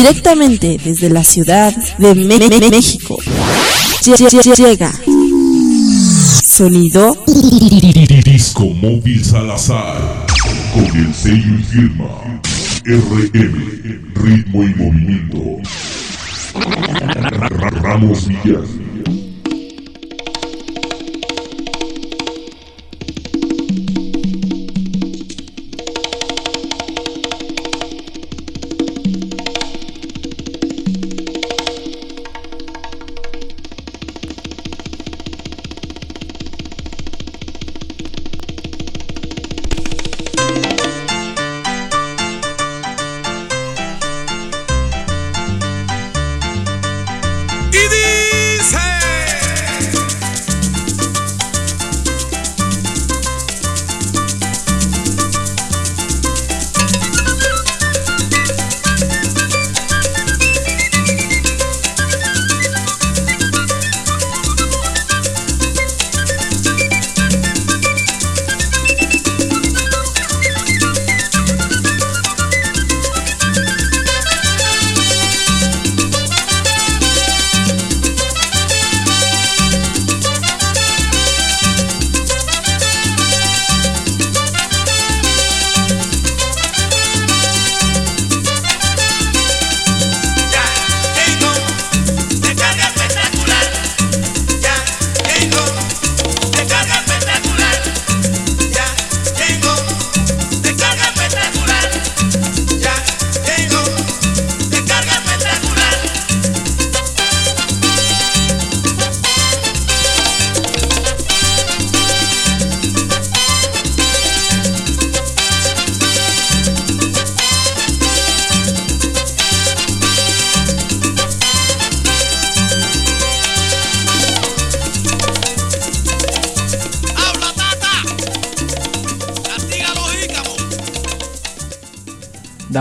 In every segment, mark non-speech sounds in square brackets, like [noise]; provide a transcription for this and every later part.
Directamente desde la ciudad de México. Llega. Sonido. Disco Móvil Salazar. Con el sello y firma. RM. Ritmo y movimiento. Ramos Villas.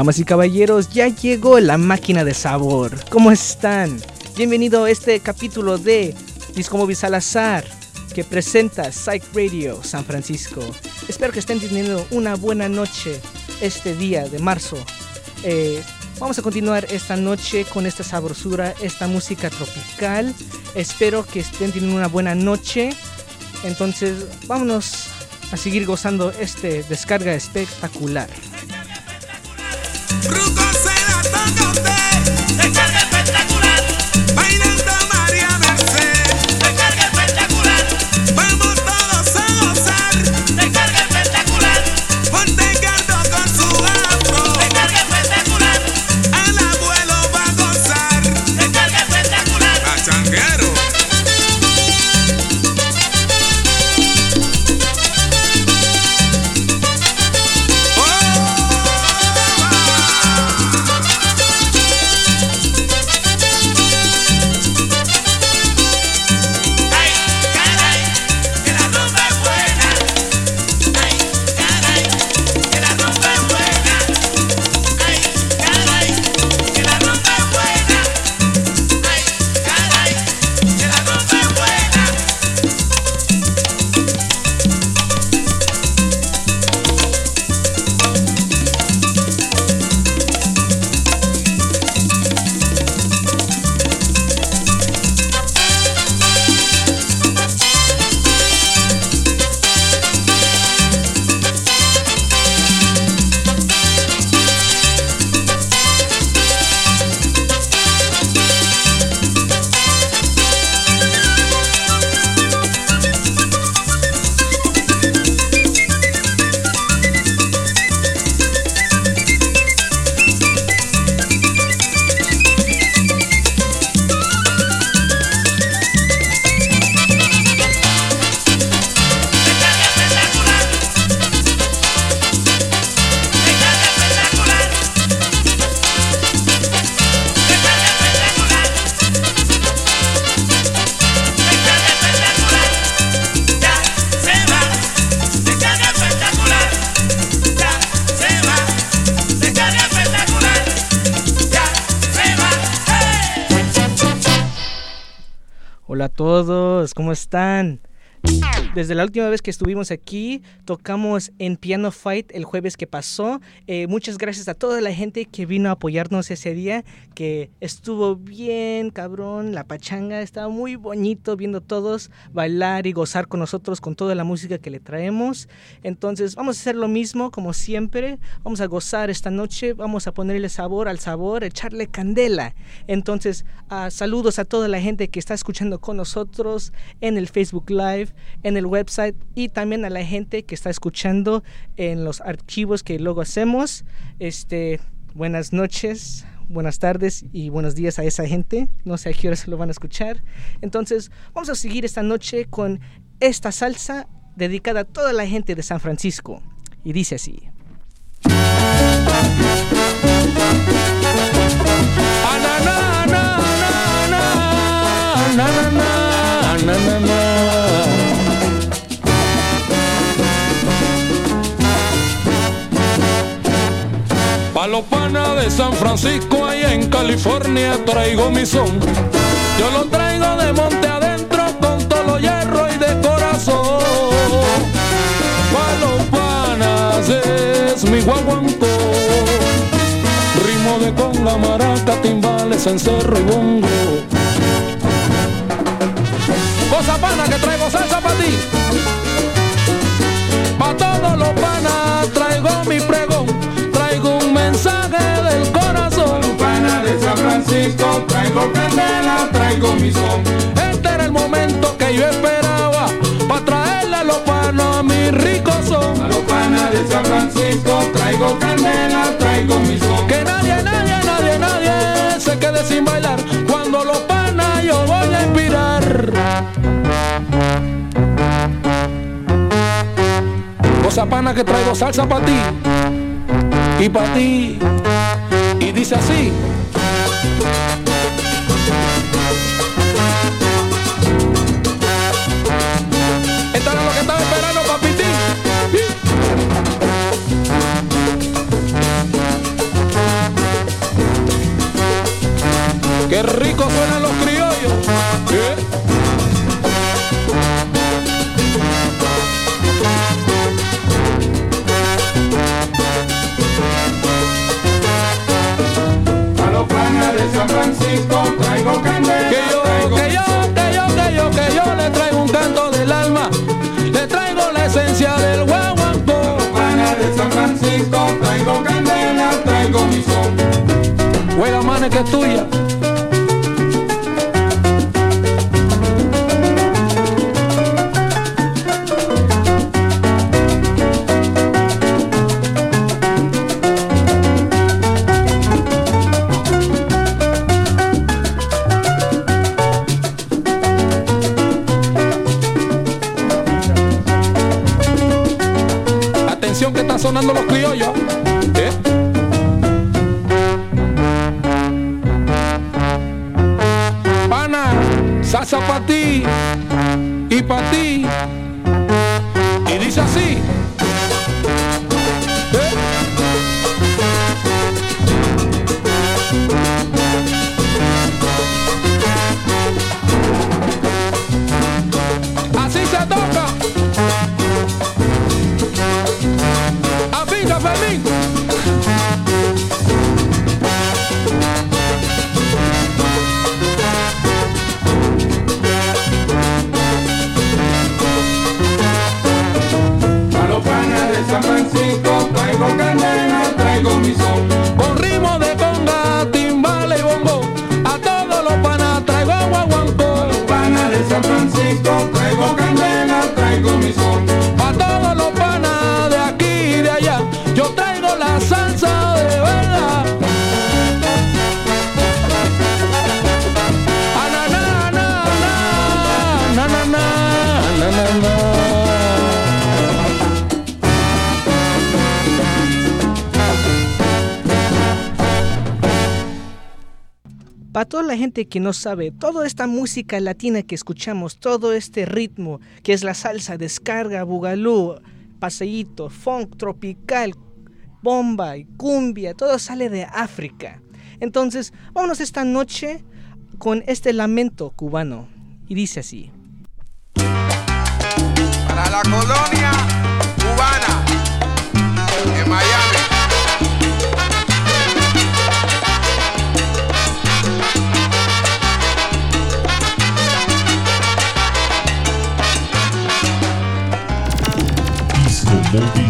Damas y caballeros, ya llegó la máquina de sabor. ¿Cómo están? Bienvenido a este capítulo de Disco Móvil Salazar que presenta Psych Radio San Francisco. Espero que estén teniendo una buena noche este día de marzo. Eh, vamos a continuar esta noche con esta sabrosura, esta música tropical. Espero que estén teniendo una buena noche. Entonces, vámonos a seguir gozando este descarga espectacular. Están? Desde la última vez que estuvimos aquí, tocamos en Piano Fight el jueves que pasó. Eh, muchas gracias a toda la gente que vino a apoyarnos ese día, que estuvo bien, cabrón. La pachanga estaba muy bonito viendo todos bailar y gozar con nosotros con toda la música que le traemos. Entonces, vamos a hacer lo mismo como siempre. Vamos a gozar esta noche, vamos a ponerle sabor al sabor, echarle candela. Entonces, ah, saludos a toda la gente que está escuchando con nosotros en el Facebook Live, en el website y también a la gente que está escuchando en los archivos que luego hacemos. Este, buenas noches, buenas tardes y buenos días a esa gente. No sé a qué hora se lo van a escuchar. Entonces, vamos a seguir esta noche con esta salsa dedicada a toda la gente de San Francisco. Y dice así. Pa' los panas de San Francisco, ahí en California, traigo mi son. Yo lo traigo de monte adentro con todo lo hierro y de corazón. Pa' los es mi guaguancó. Ritmo de conga, maraca, timbales, encerro y bongo. Cosa pana que traigo salsa pa' ti. Todos los traigo candela, traigo mi son. Este era el momento que yo esperaba. Pa' traerle a los panos a mi rico A son. los panas de San Francisco, traigo candela, traigo mi son. Que nadie, nadie, nadie, nadie se quede sin bailar. Cuando los panas yo voy a inspirar. Cosa pana que traigo salsa para ti y para ti. Y dice así. que no sabe, toda esta música latina que escuchamos, todo este ritmo que es la salsa, descarga, bugalú, paseíto, funk tropical, bomba y cumbia, todo sale de África. Entonces, vámonos esta noche con este lamento cubano y dice así. Para la colonia cubana de Miami. movie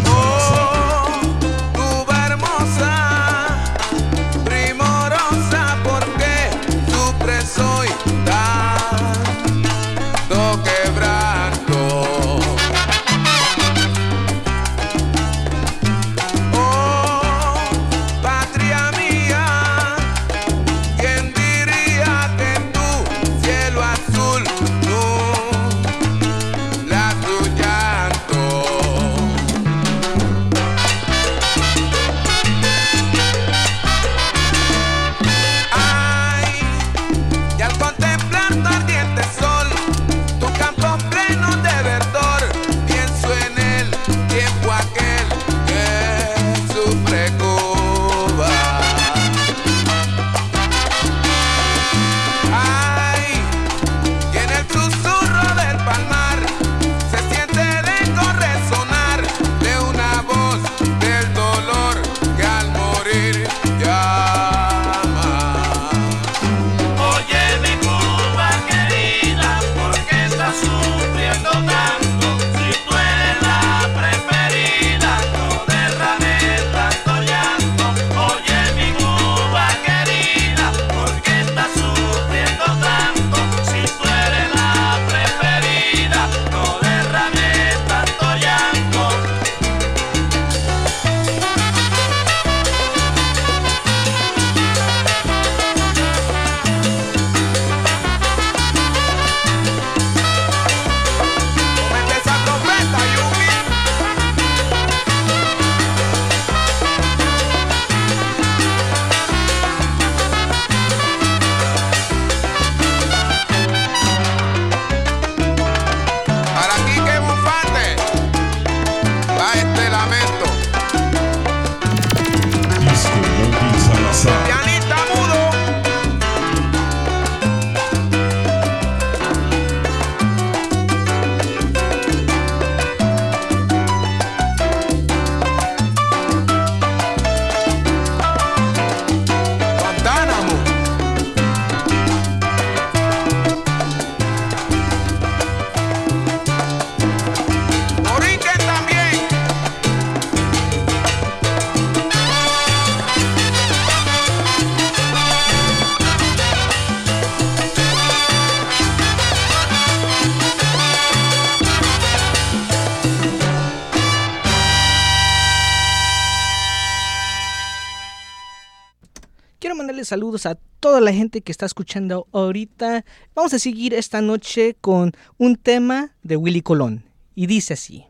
saludos a toda la gente que está escuchando ahorita. Vamos a seguir esta noche con un tema de Willy Colón y dice así.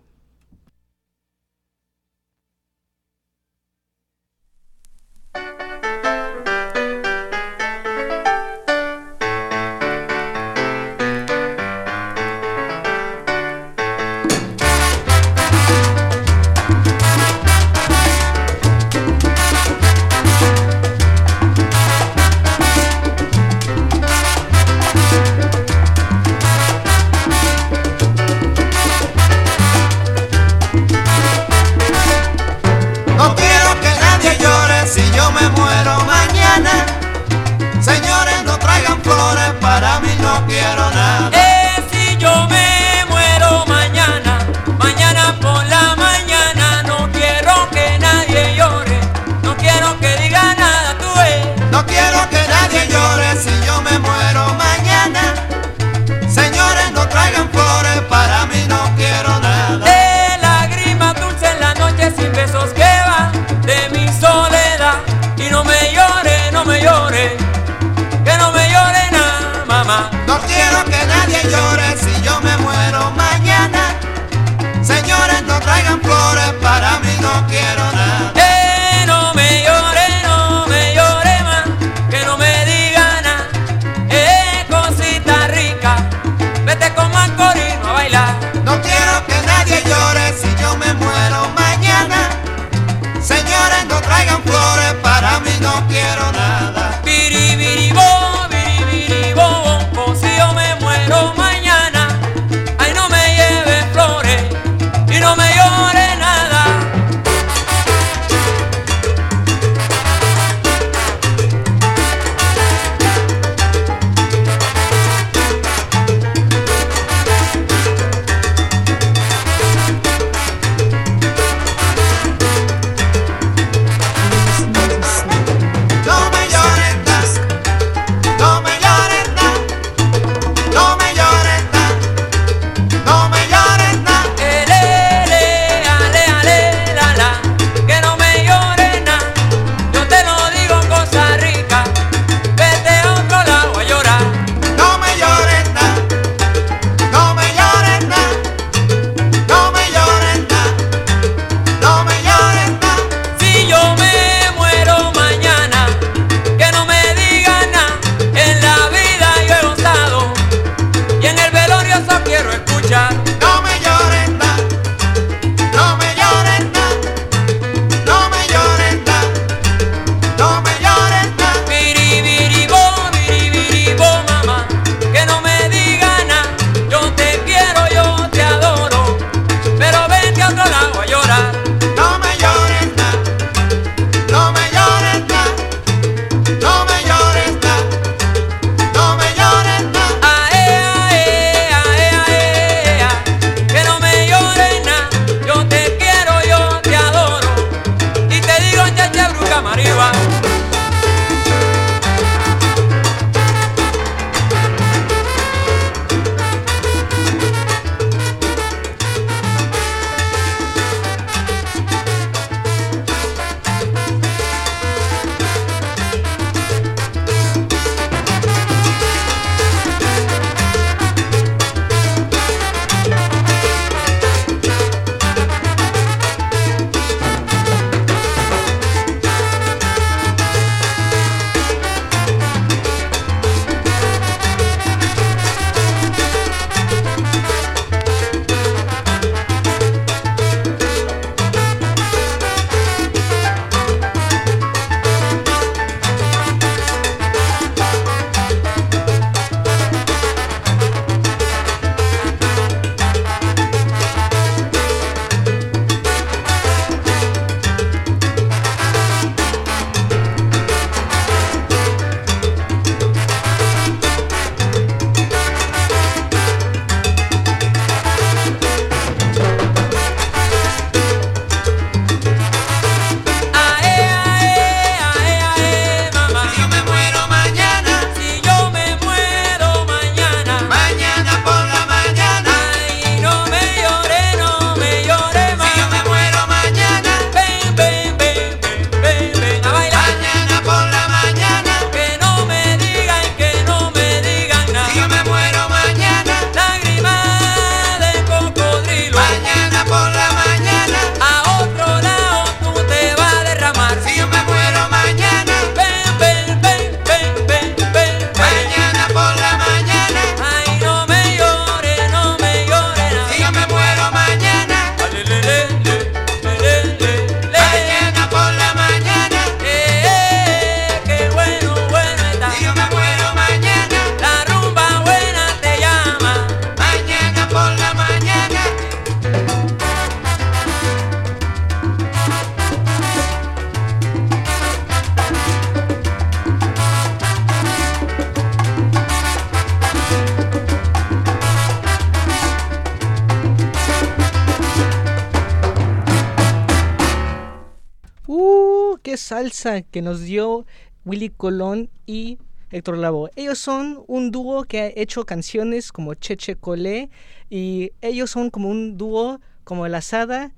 Que nos dio Willy Colón y Héctor Lavoe. Ellos son un dúo que ha hecho canciones como Cheche Colé y ellos son como un dúo como El Asada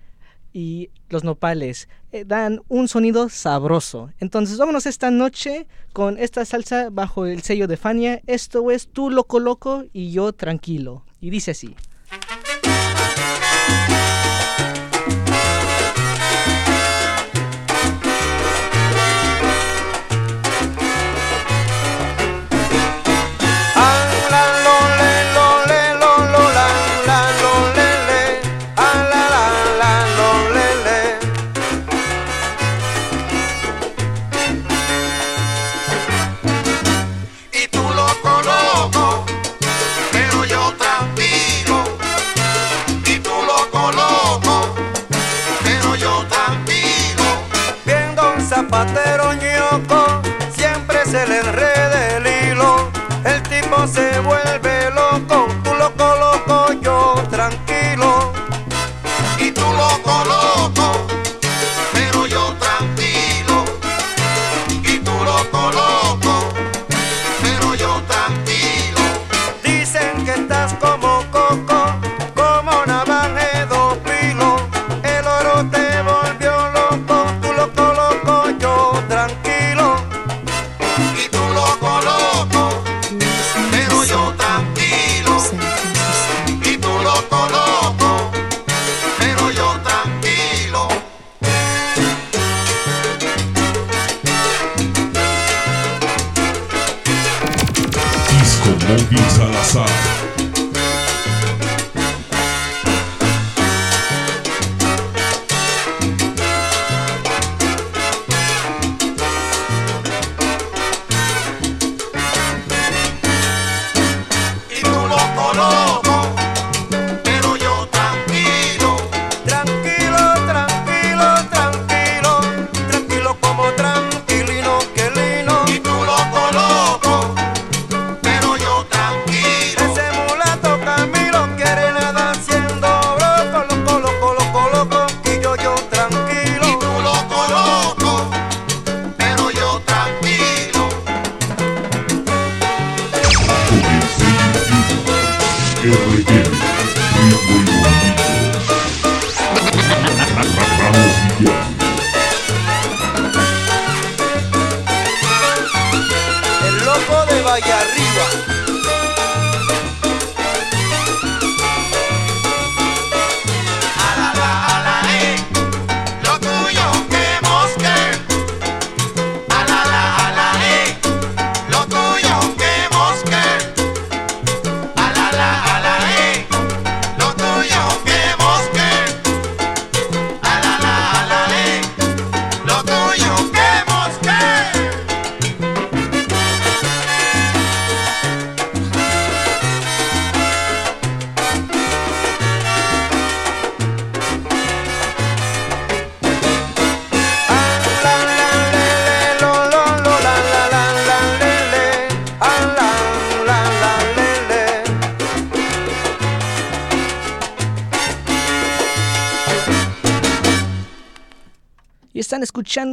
y Los Nopales. Eh, dan un sonido sabroso. Entonces vámonos esta noche con esta salsa bajo el sello de Fania. Esto es Tú Loco Loco y Yo Tranquilo. Y dice así.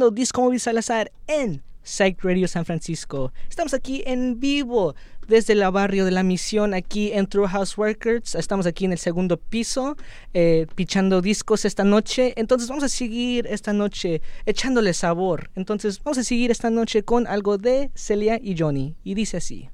Disco Móvil Salazar en Psych Radio San Francisco. Estamos aquí en vivo desde el barrio de la misión, aquí en True House Records. Estamos aquí en el segundo piso, eh, pichando discos esta noche. Entonces vamos a seguir esta noche echándole sabor. Entonces vamos a seguir esta noche con algo de Celia y Johnny. Y dice así.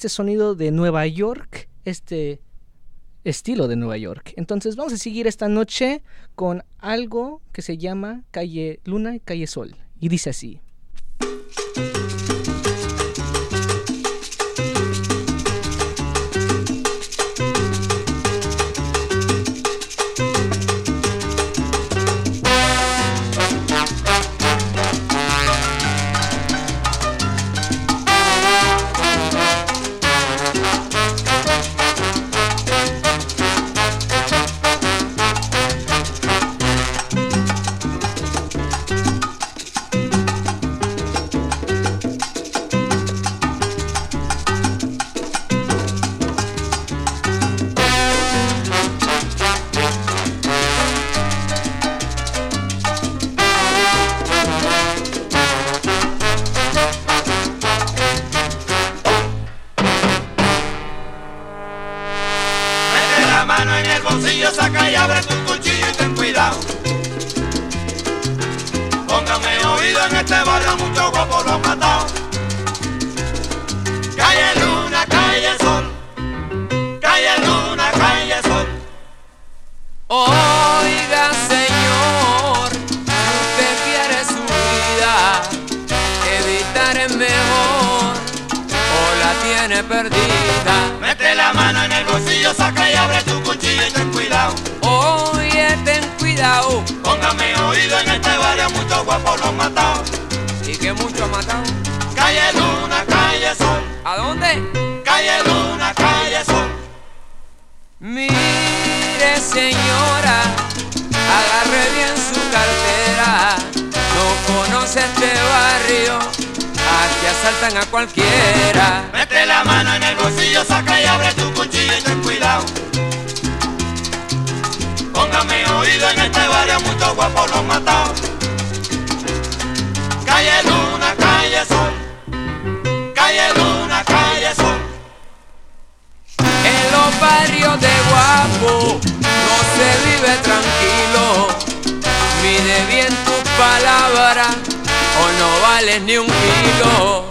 Este sonido de Nueva York, este estilo de Nueva York. Entonces vamos a seguir esta noche con algo que se llama Calle Luna y Calle Sol. Y dice así. Oiga, señor, usted quiere su vida, evitar es mejor o la tiene perdida. Mete la mano en el bolsillo, saca y abre tu cuchillo y ten cuidado. Oye, ten cuidado, Póngame oído en este barrio, muchos guapos lo han matado. y que mucho ha matado. Calle Luna, calle Sol. ¿A dónde? Calle Luna, calle Sol. Mire, señora, agarre bien su cartera. No conoce este barrio, aquí asaltan a cualquiera. Mete la mano en el bolsillo, saca y abre tu cuchillo y ten cuidado. Póngame oído en este barrio, muchos guapos lo han matado. Calle Luna, calle Sol. Calle los barrios de guapo no se vive tranquilo. Mide bien tus palabras o no vales ni un kilo.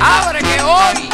Ahora que hoy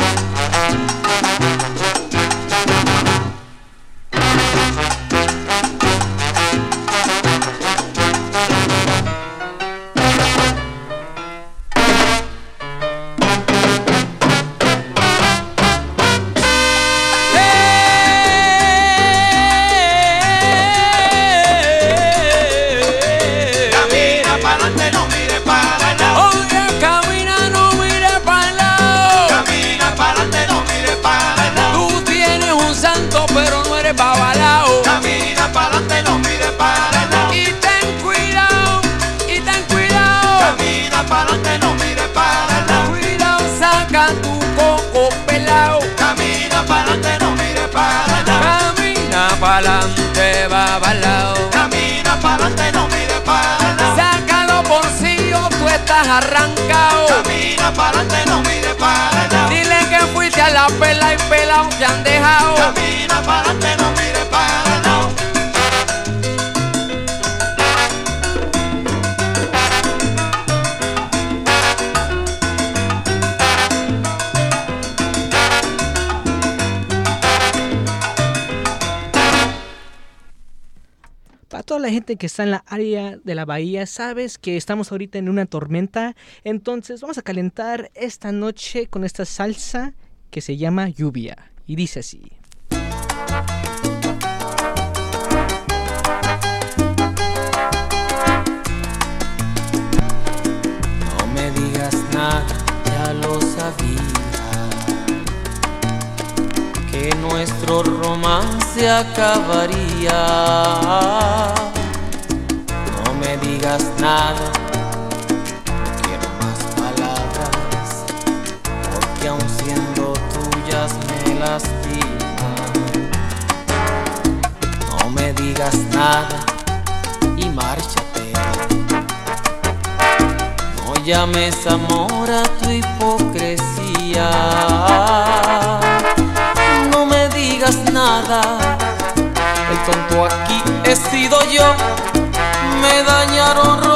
arrancado. Camina para adelante, no mire para lado. Dile que fuiste a la pela y pelao te han dejado. Camina para adelante, la gente que está en la área de la bahía, sabes que estamos ahorita en una tormenta. Entonces vamos a calentar esta noche con esta salsa que se llama lluvia. Y dice así. No me digas nada, ya lo sabía. Que nuestro romance acabaría. No me digas nada, no quiero más palabras. Porque aun siendo tuyas me lastiman. No me digas nada y márchate. No llames amor a tu hipocresía. tonto aquí he sido yo, me dañaron.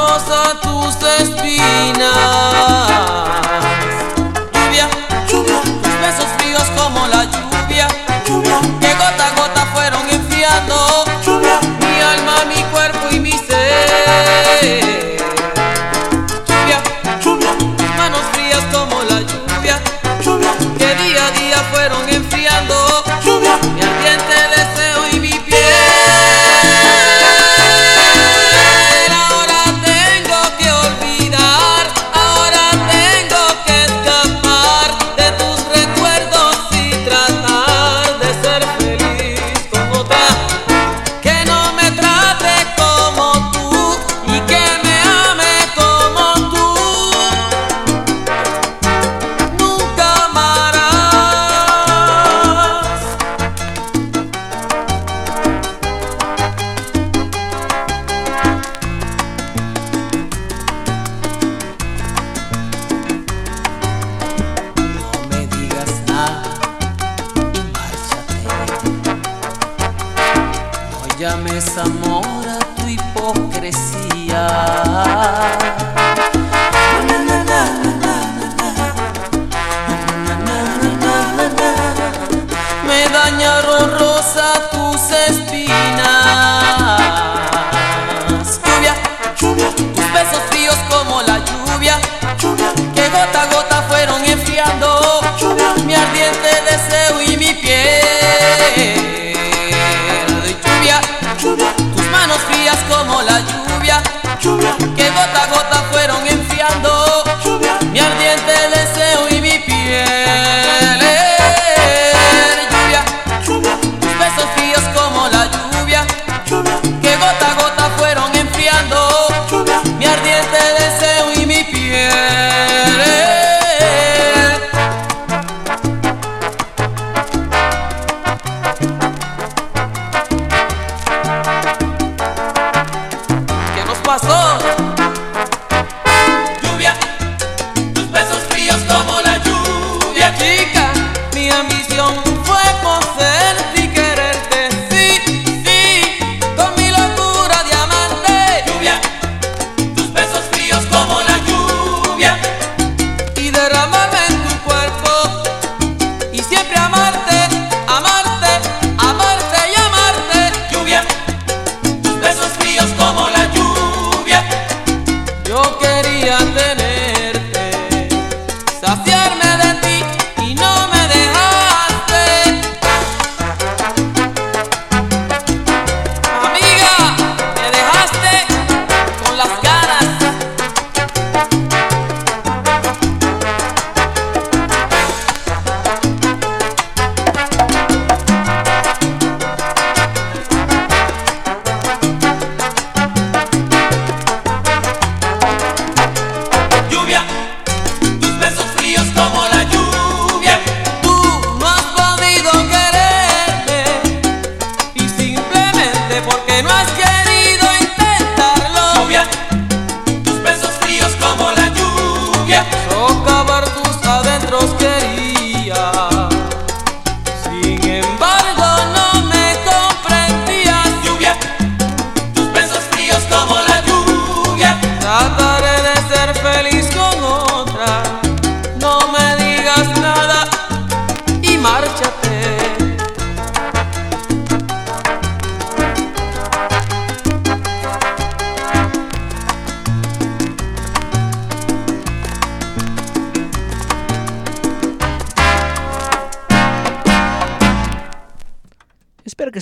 bye.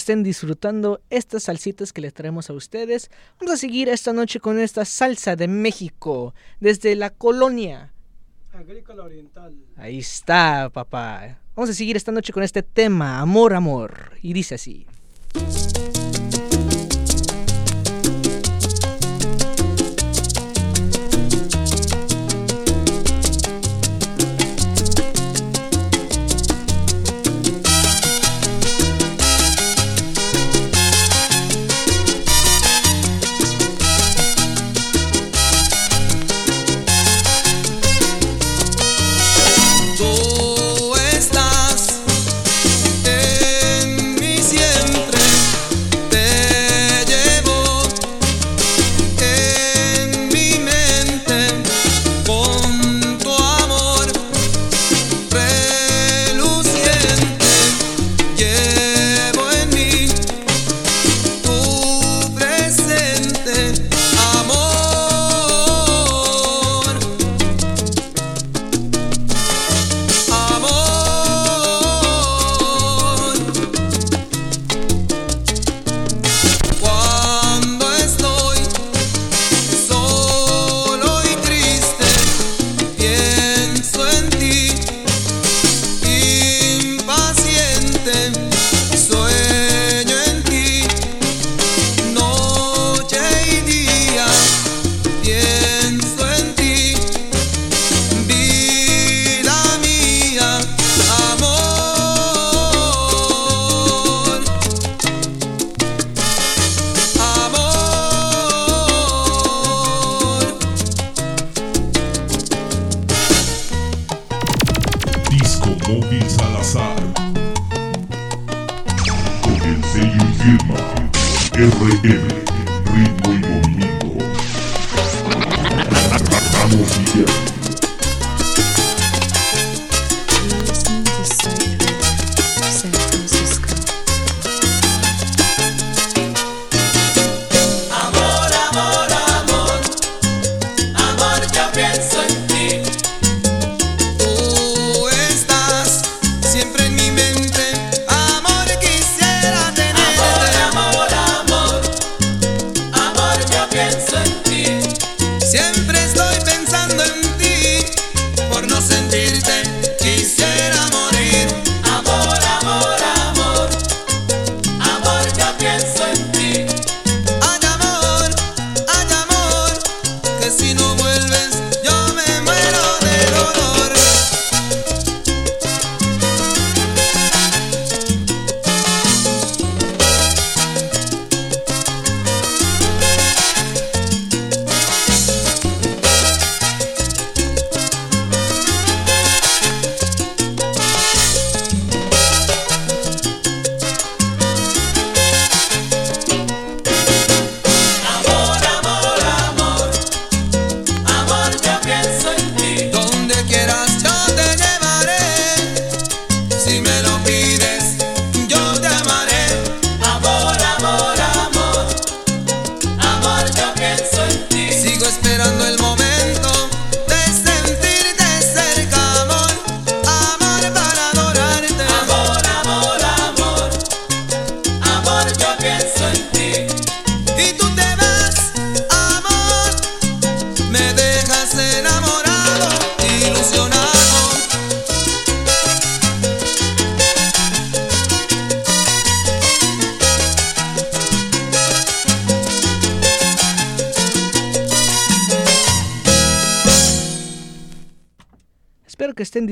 estén disfrutando estas salsitas que les traemos a ustedes. Vamos a seguir esta noche con esta salsa de México, desde la colonia. Agrícola Oriental. Ahí está, papá. Vamos a seguir esta noche con este tema, amor, amor. Y dice así.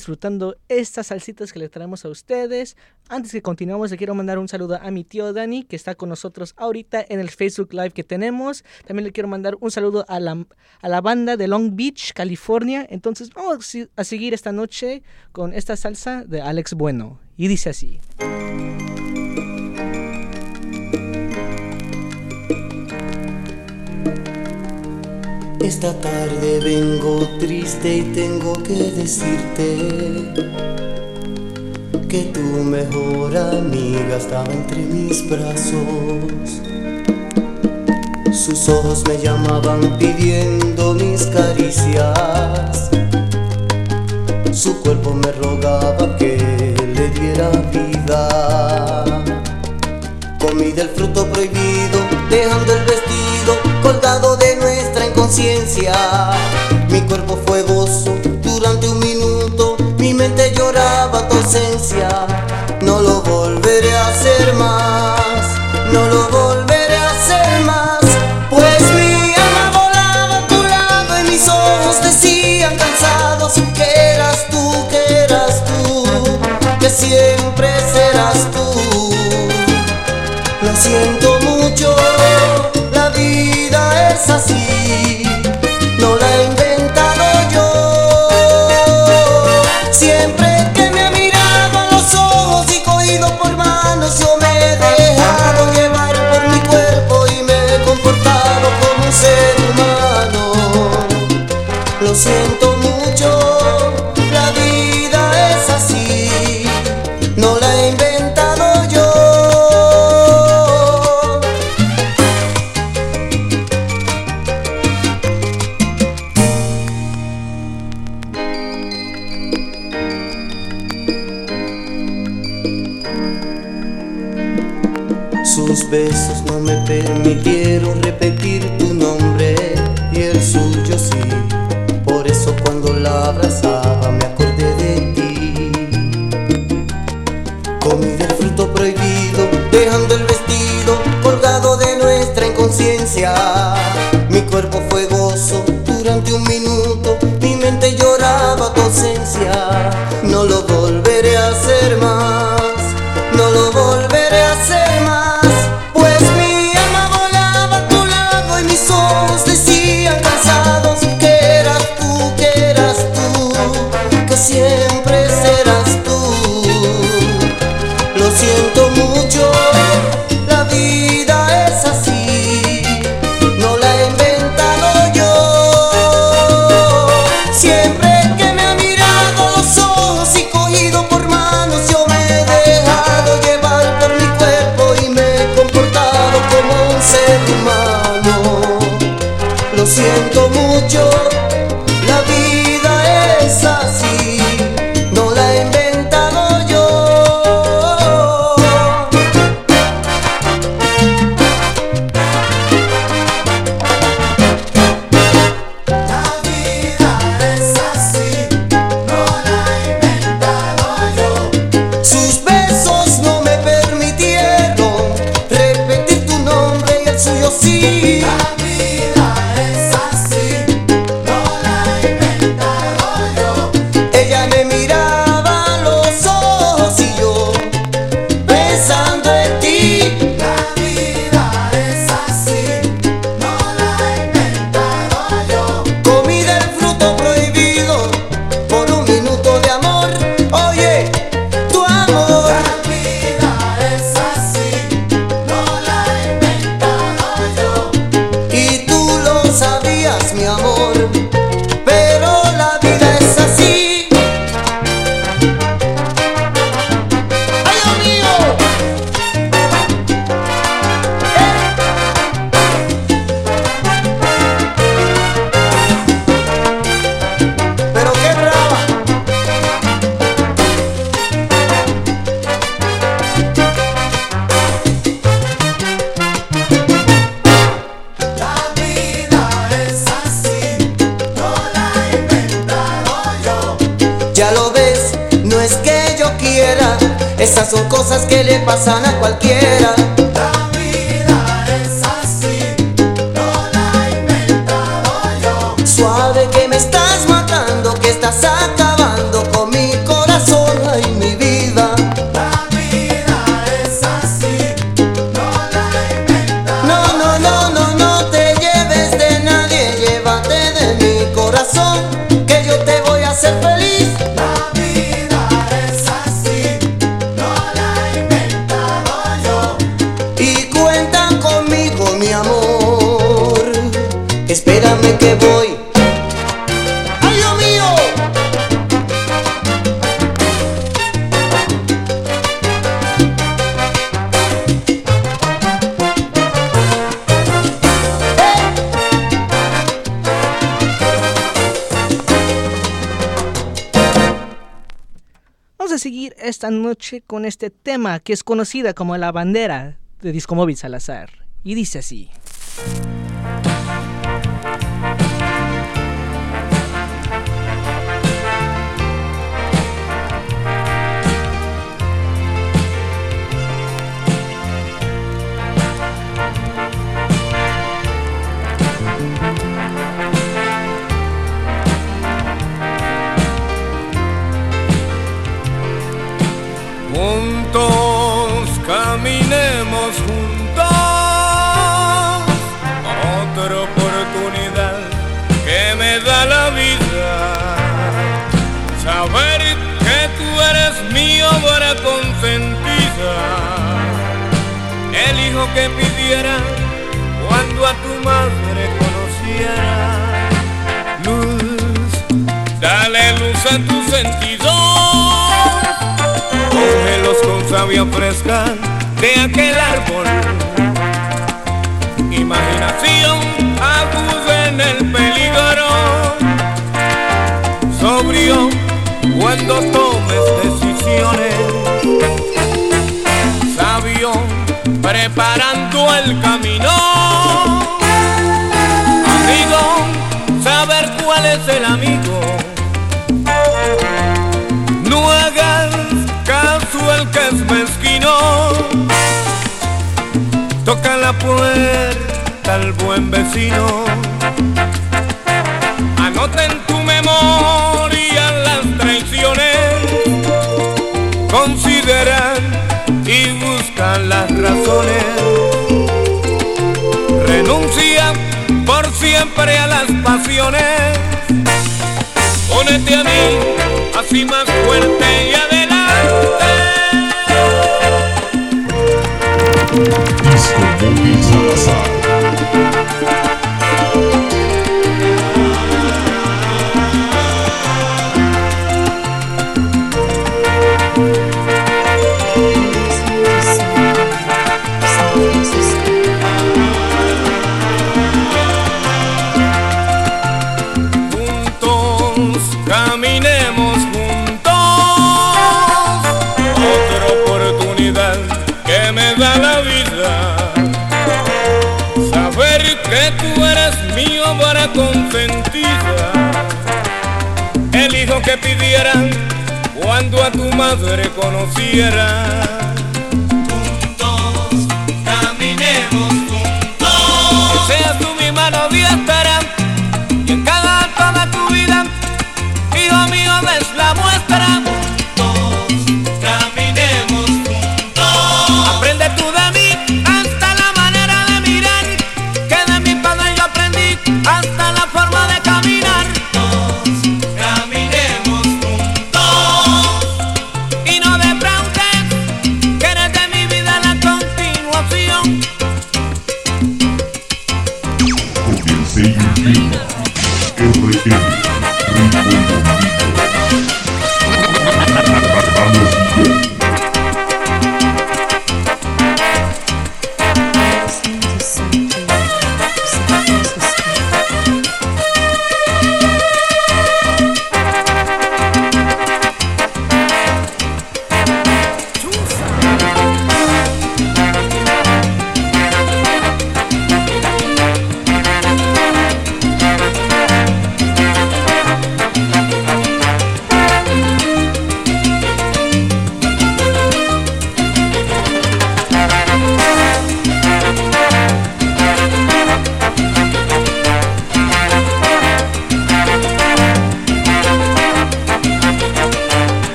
Disfrutando estas salsitas que le traemos a ustedes. Antes que continuemos, le quiero mandar un saludo a mi tío Dani, que está con nosotros ahorita en el Facebook Live que tenemos. También le quiero mandar un saludo a la, a la banda de Long Beach, California. Entonces, vamos a seguir esta noche con esta salsa de Alex Bueno. Y dice así. Esta tarde vengo triste y tengo que decirte que tu mejor amiga estaba entre mis brazos. Sus ojos me llamaban pidiendo mis caricias. Su cuerpo me rogaba que le diera vida. Comí del fruto prohibido, dejando el vestido colgado inconsciencia. Mi cuerpo fue gozo durante un minuto, mi mente lloraba tu ausencia. No lo volveré a hacer más, no lo volveré a hacer más. Pues mi alma volaba a tu lado y mis ojos decían cansados que eras tú, que eras tú, que siempre serás tú. Lo siento Mi cuerpo fue gozo durante un minuto, mi mente lloraba tu ausencia. No lo volveré a hacer más, con este tema que es conocida como La Bandera de Discomóvil Salazar. Y dice así. Activan tus sentidos, cógelos con savia fresca de aquel árbol. Imaginación acude en el peligro, sobrio cuando tomes decisiones, sabio preparando el camino, amigo, saber cuál es el amigo. que es mezquino. Toca la puerta al buen vecino. Anota en tu memoria las traiciones. considera y busca las razones. Renuncia por siempre a las pasiones. Pónete a mí, así más fuerte y a cuando a tu madre conociera.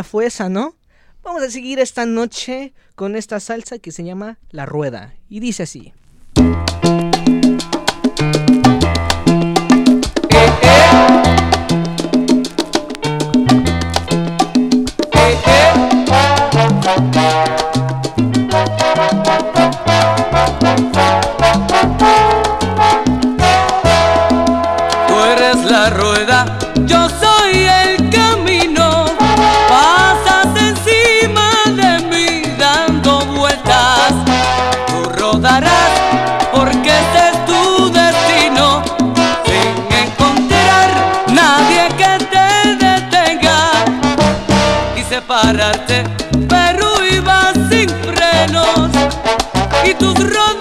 onda fue esa, no? Vamos a seguir esta noche con esta salsa que se llama La Rueda y dice así. agarrarte, pero iba sin frenos y tus rodas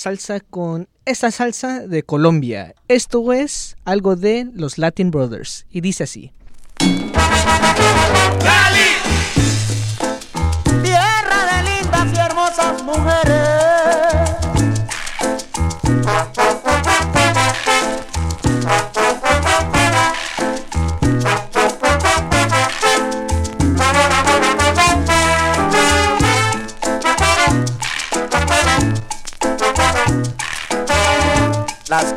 salsa con esta salsa de Colombia. Esto es algo de los Latin Brothers y dice así.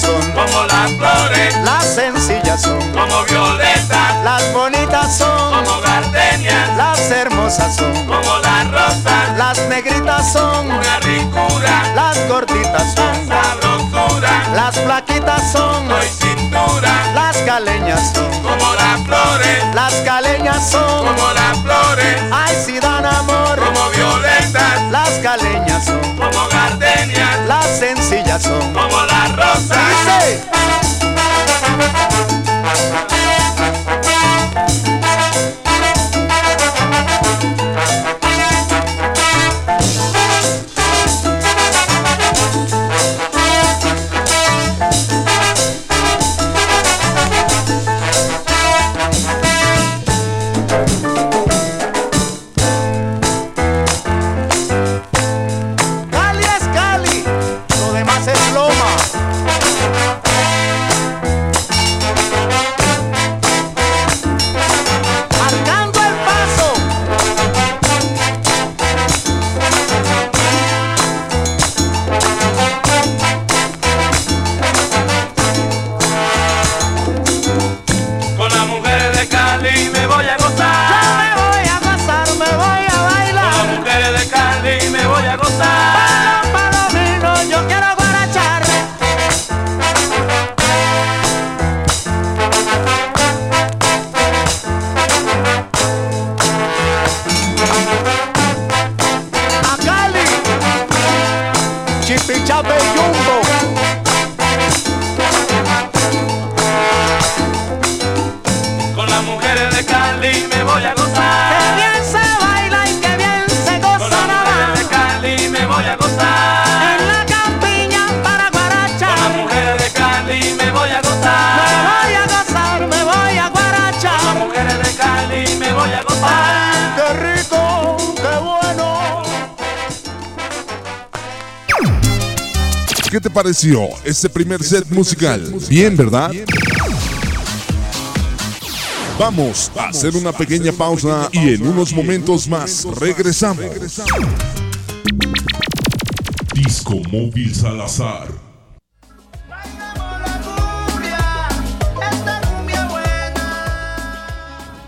Son como las flores, las sencillas son. Como violetas, las bonitas son. Como gardenias, las hermosas son. Como las rosas, las negritas son. Una ricura, las gorditas son. Sabrosura, las flaquitas son. Soy cintura, las caleñas son. Como las flores, las caleñas son. Como las flores, ay si dan amor. Como las caleñas son como gardenias, las sencillas son como las rosas. Dice. Pareció este primer set musical? Bien, ¿verdad? Vamos a hacer una pequeña pausa y en unos momentos más regresamos. Disco Móvil Salazar.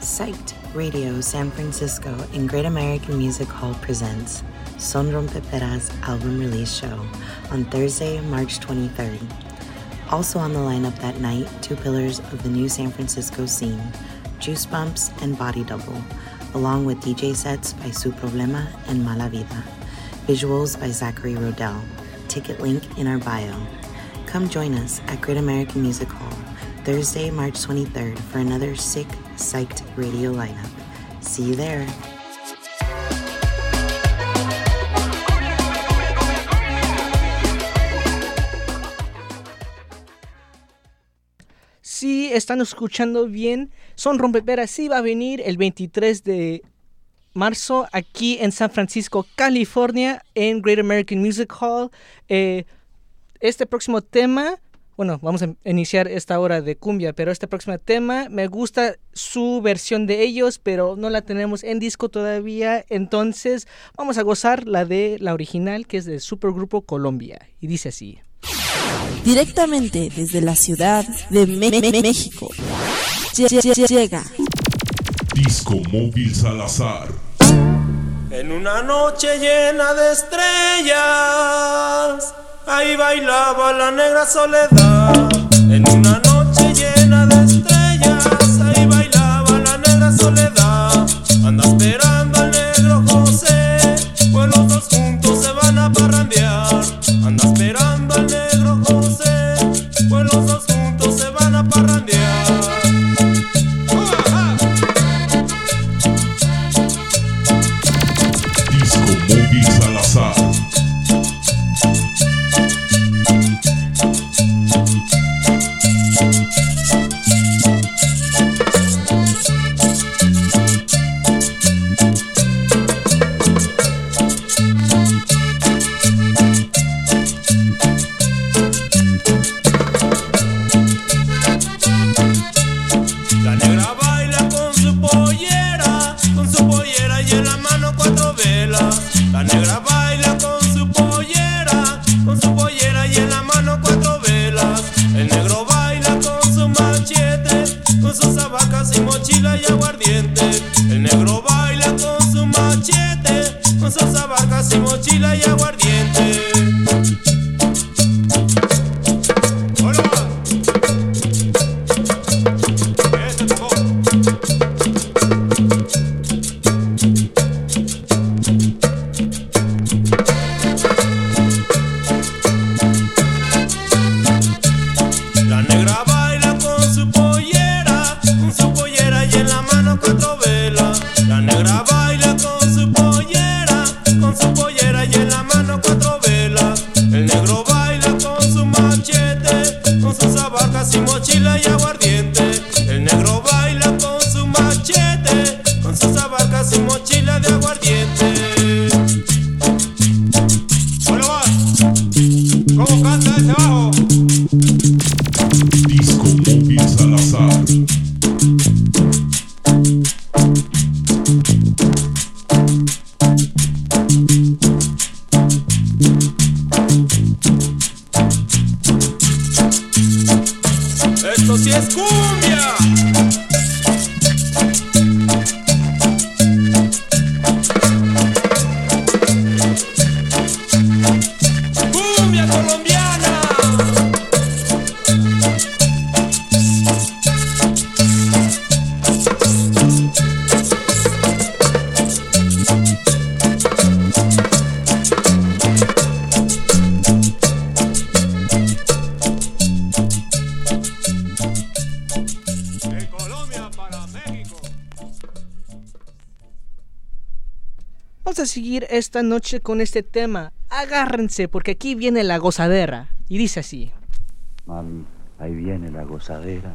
Psyched Radio San Francisco and Great American Music Hall presents Son Rompeperas album release show on Thursday, March 23rd. Also on the lineup that night, two pillars of the new San Francisco scene, Juice Bumps and Body Double, along with DJ sets by Su Problema and Mala Vida. Visuals by Zachary Rodell. Ticket link in our bio. Come join us at Great American Music Hall Thursday, March 23rd for another sick, psyched radio lineup. See you there. Si están escuchando bien, Son Rompeperas sí va a venir el 23 de marzo aquí en San Francisco, California, en Great American Music Hall. Eh, este próximo tema, bueno, vamos a iniciar esta hora de cumbia, pero este próximo tema me gusta su versión de ellos, pero no la tenemos en disco todavía, entonces vamos a gozar la de la original que es del Supergrupo Colombia y dice así. Directamente desde la ciudad de Me- Me- Me- México. Lle- lle- Llega. Disco Móvil Salazar. En una noche llena de estrellas, ahí bailaba la negra soledad. En una noche llena de estrellas, ahí bailaba la negra soledad. Anda esperando al negro José, pues los dos juntos se van a parrandear. Anda esperando esta noche con este tema. Agárrense porque aquí viene la gozadera. Y dice así. Mami, ahí viene la gozadera.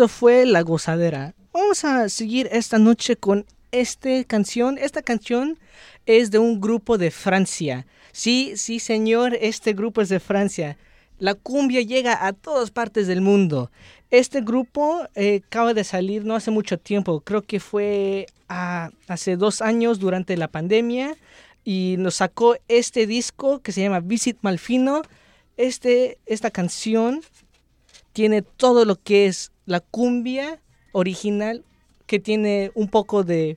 Eso fue La Gozadera. Vamos a seguir esta noche con esta canción. Esta canción es de un grupo de Francia. Sí, sí, señor, este grupo es de Francia. La cumbia llega a todas partes del mundo. Este grupo eh, acaba de salir no hace mucho tiempo, creo que fue ah, hace dos años durante la pandemia y nos sacó este disco que se llama Visit Malfino. Este, esta canción tiene todo lo que es la cumbia original que tiene un poco de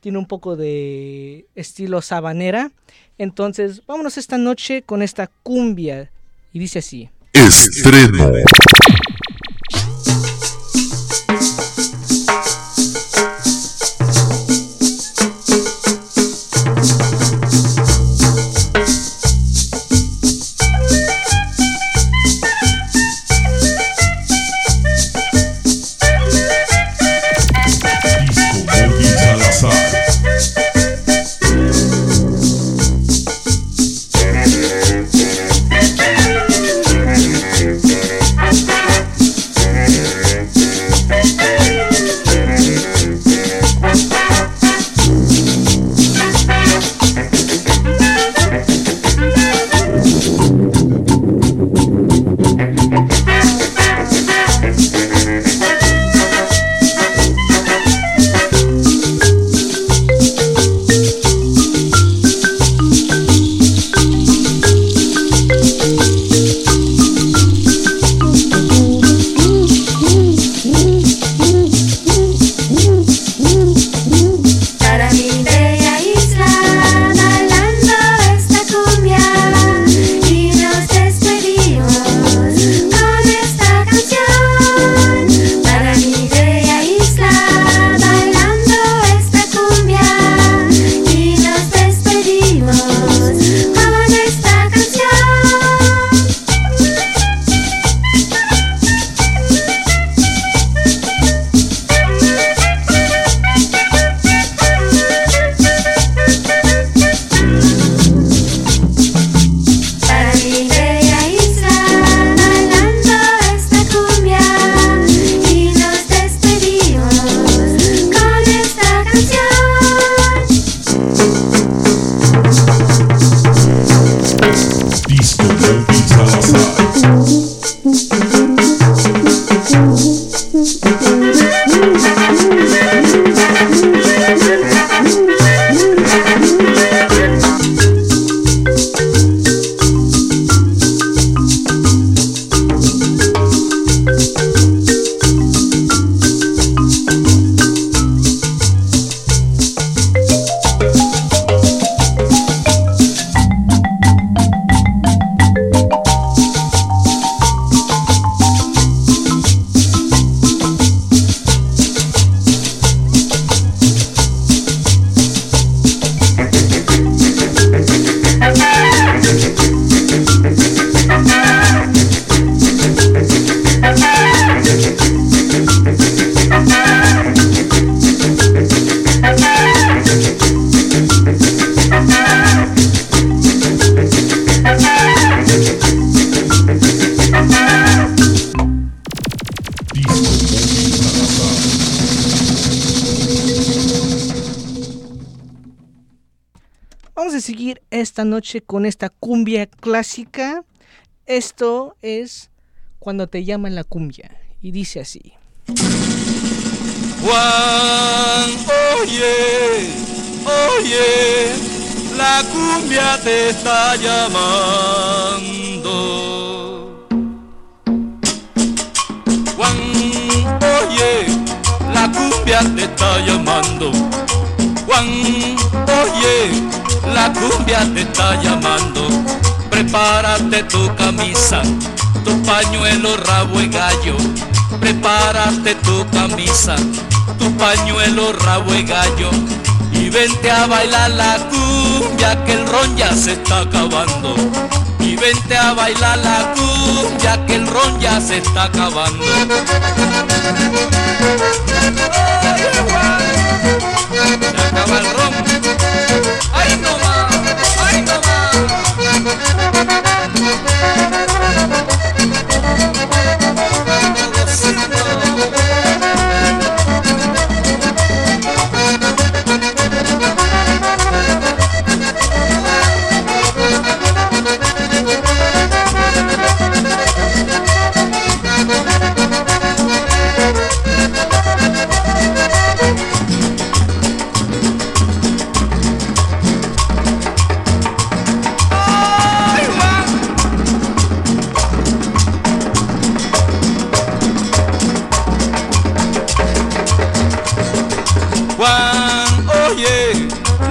tiene un poco de estilo sabanera. Entonces, vámonos esta noche con esta cumbia y dice así. Estreno. Noche con esta cumbia clásica. Esto es cuando te llaman la cumbia. Y dice así. Juan, oye, oye, la cumbia te está llamando. Cumbia te está llamando. Prepárate tu camisa, tu pañuelo, rabo y gallo. Prepárate tu camisa, tu pañuelo, rabo y gallo. Y vente a bailar la cumbia que el ron ya se está acabando. Y vente a bailar la cumbia que el ron ya se está acabando. Se acaba el ron. ¡Ay no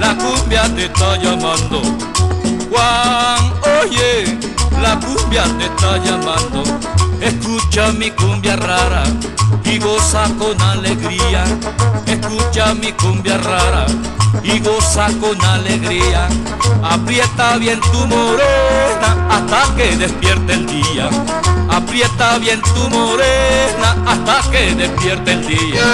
la cumbia te está llamando. Juan, oye, la cumbia te está llamando. Escucha mi cumbia rara y goza con alegría. Escucha mi cumbia rara y goza con alegría. Aprieta bien tu morena hasta que despierte el día. Aprieta bien tu morena hasta que despierte el día.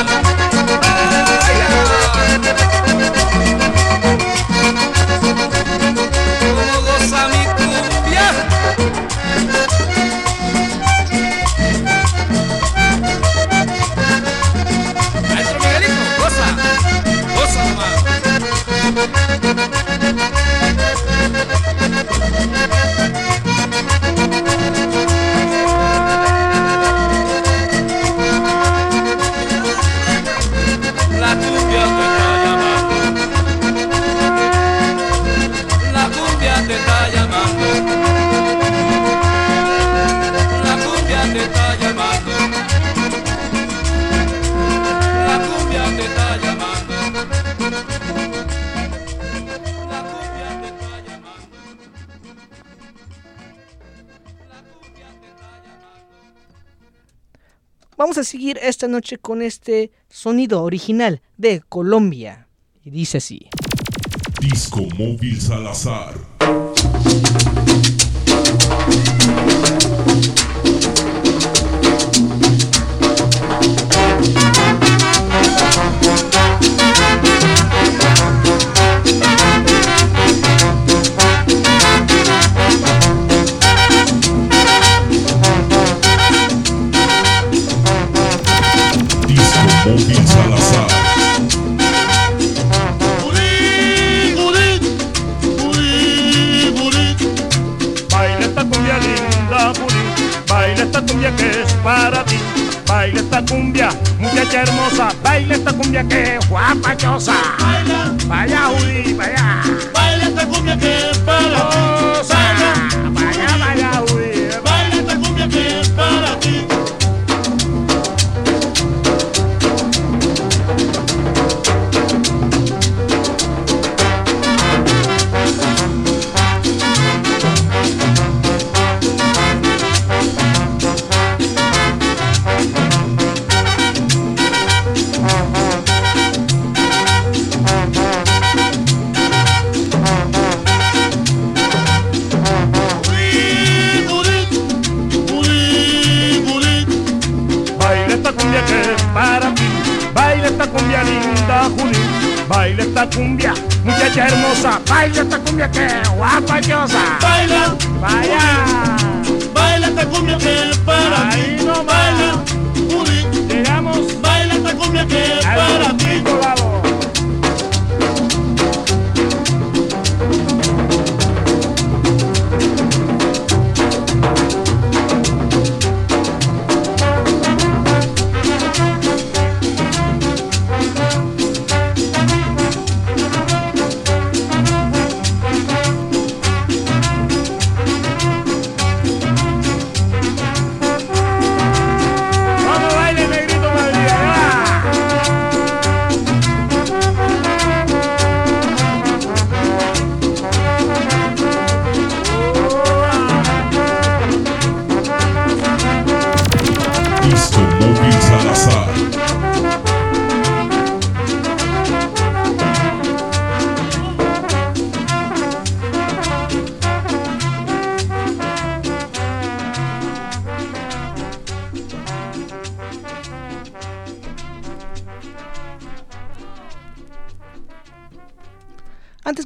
Thank you. A seguir esta noche con este sonido original de Colombia. Y dice así. Disco Móvil Salazar. Muchacha hermosa, baila esta cumbia que es guapachosa. Baila, vaya Juli, vaya. Baila esta cumbia que es para cumbia, muchacha hermosa. Baila esta cumbia que es guapachosa. Baila, vaya. Baila esta cumbia que para ti. No baila, Juli. Llegamos. Baila esta cumbia que para ti.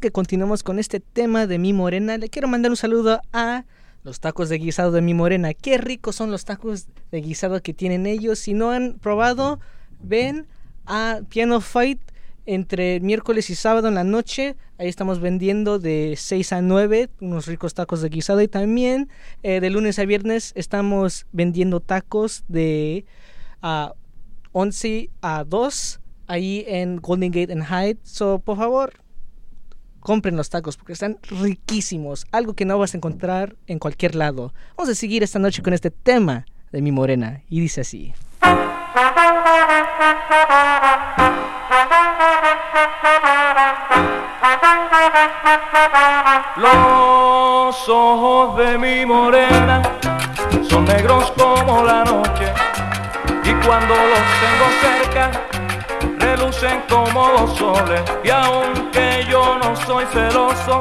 Que continuemos con este tema de mi morena, le quiero mandar un saludo a los tacos de guisado de mi morena. Qué ricos son los tacos de guisado que tienen ellos. Si no han probado, ven a Piano Fight entre miércoles y sábado en la noche. Ahí estamos vendiendo de 6 a 9 unos ricos tacos de guisado. Y también eh, de lunes a viernes estamos vendiendo tacos de ah, 11 a 2 ahí en Golden Gate and Hyde. So, por favor, compren los tacos porque están riquísimos, algo que no vas a encontrar en cualquier lado. Vamos a seguir esta noche con este tema de mi morena y dice así. Los ojos de mi morena son negros como la noche y cuando los tengo cerca relucen como los soles. Y aunque yo no soy celoso,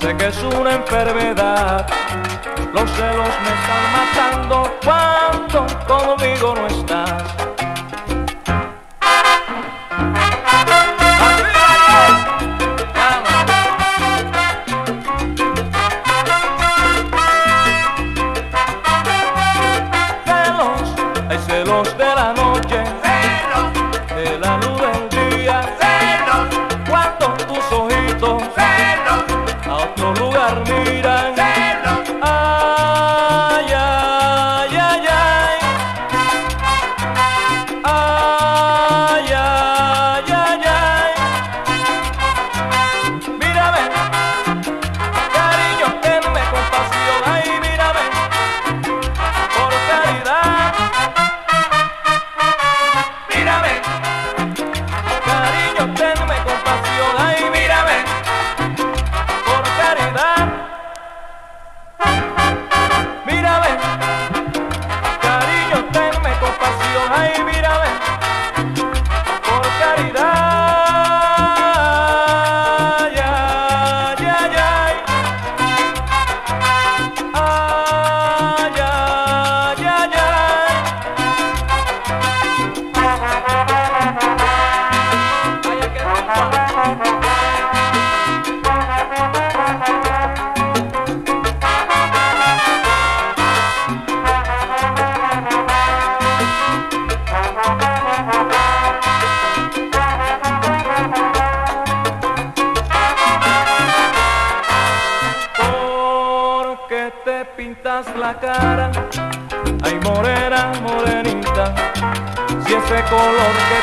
sé que es una enfermedad. Los celos me están matando cuando conmigo no estás.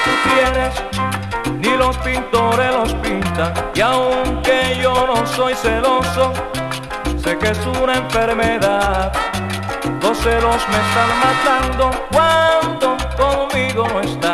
tú quieres, ni los pintores los pintan. Y aunque yo no soy celoso, sé que es una enfermedad. Los celos me están matando cuando conmigo no estás.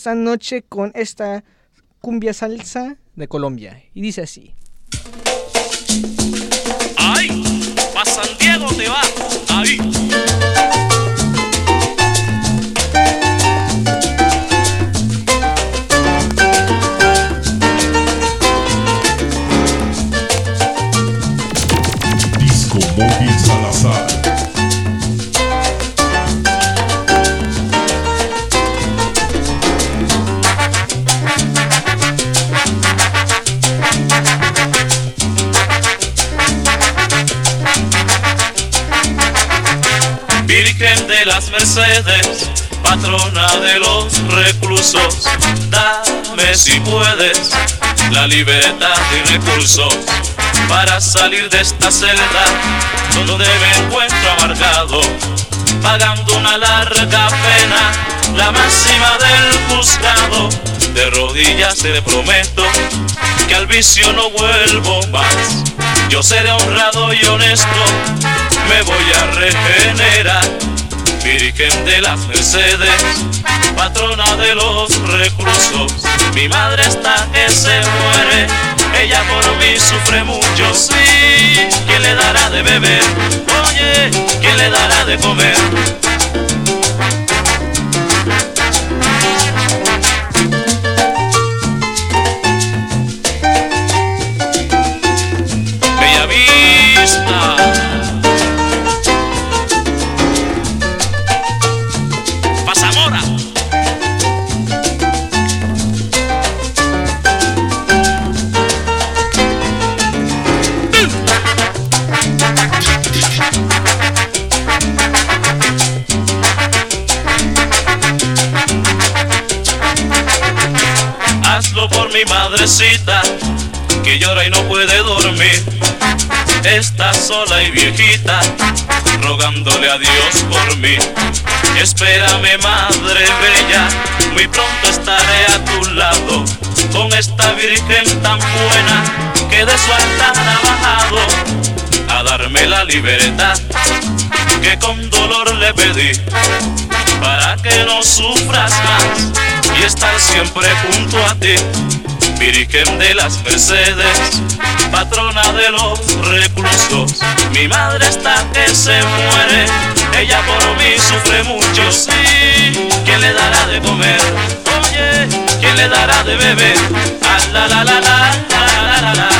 esta noche con esta cumbia salsa de Colombia. Y dice así. si puedes la libertad y recursos para salir de esta celda donde me encuentro amargado, pagando una larga pena, la máxima del juzgado. De rodillas te prometo que al vicio no vuelvo más. Yo seré honrado y honesto, me voy a regenerar Virgen de las Mercedes, patrona de los reclusos. Mi madre está que se muere, ella por mí sufre mucho, sí. ¿Quién le dará de beber? Oye, ¿quién le dará de comer? Madrecita, que llora y no puede dormir. Está sola y viejita, rogándole a Dios por mí. Espérame, madre bella, muy pronto estaré a tu lado, con esta virgen tan buena que de su altar ha bajado a darme la libertad que con dolor le pedí, para que no sufras más y estar siempre junto a ti. Virgen de las Mercedes, patrona de los reclusos. Mi madre está que se muere, ella por mí sufre mucho, sí. ¿Quién le dará de comer? Oye, ¿quién le dará de beber? Ah, la la la la la la la. la.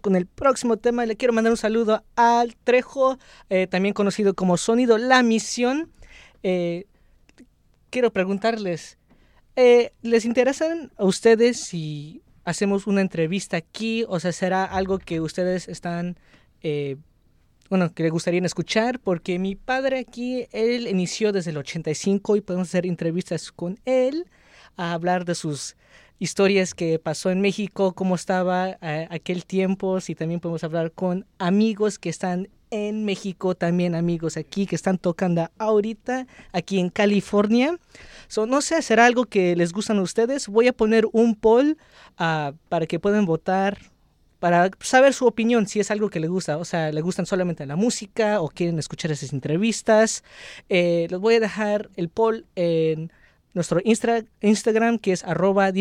Con el próximo tema, le quiero mandar un saludo al Trejo, eh, también conocido como Sonido La Misión. Eh, quiero preguntarles, eh, ¿les interesan a ustedes si hacemos una entrevista aquí? O sea, ¿será algo que ustedes están, bueno, que les gustaría escuchar? Porque mi padre aquí, él inició desde el 85 y podemos hacer entrevistas con él, a hablar de sus historias que pasó en México, cómo estaba eh, aquel tiempo, si también podemos hablar con amigos que están en México, también amigos aquí que están tocando ahorita, aquí en California. So, no sé, será algo que les gustan a ustedes. Voy a poner un poll ah, para que puedan votar, para saber su opinión, si es algo que les gusta. O sea, le gustan solamente la música o quieren escuchar esas entrevistas. Eh, les voy a dejar el poll en nuestro Instra- Instagram que es arroba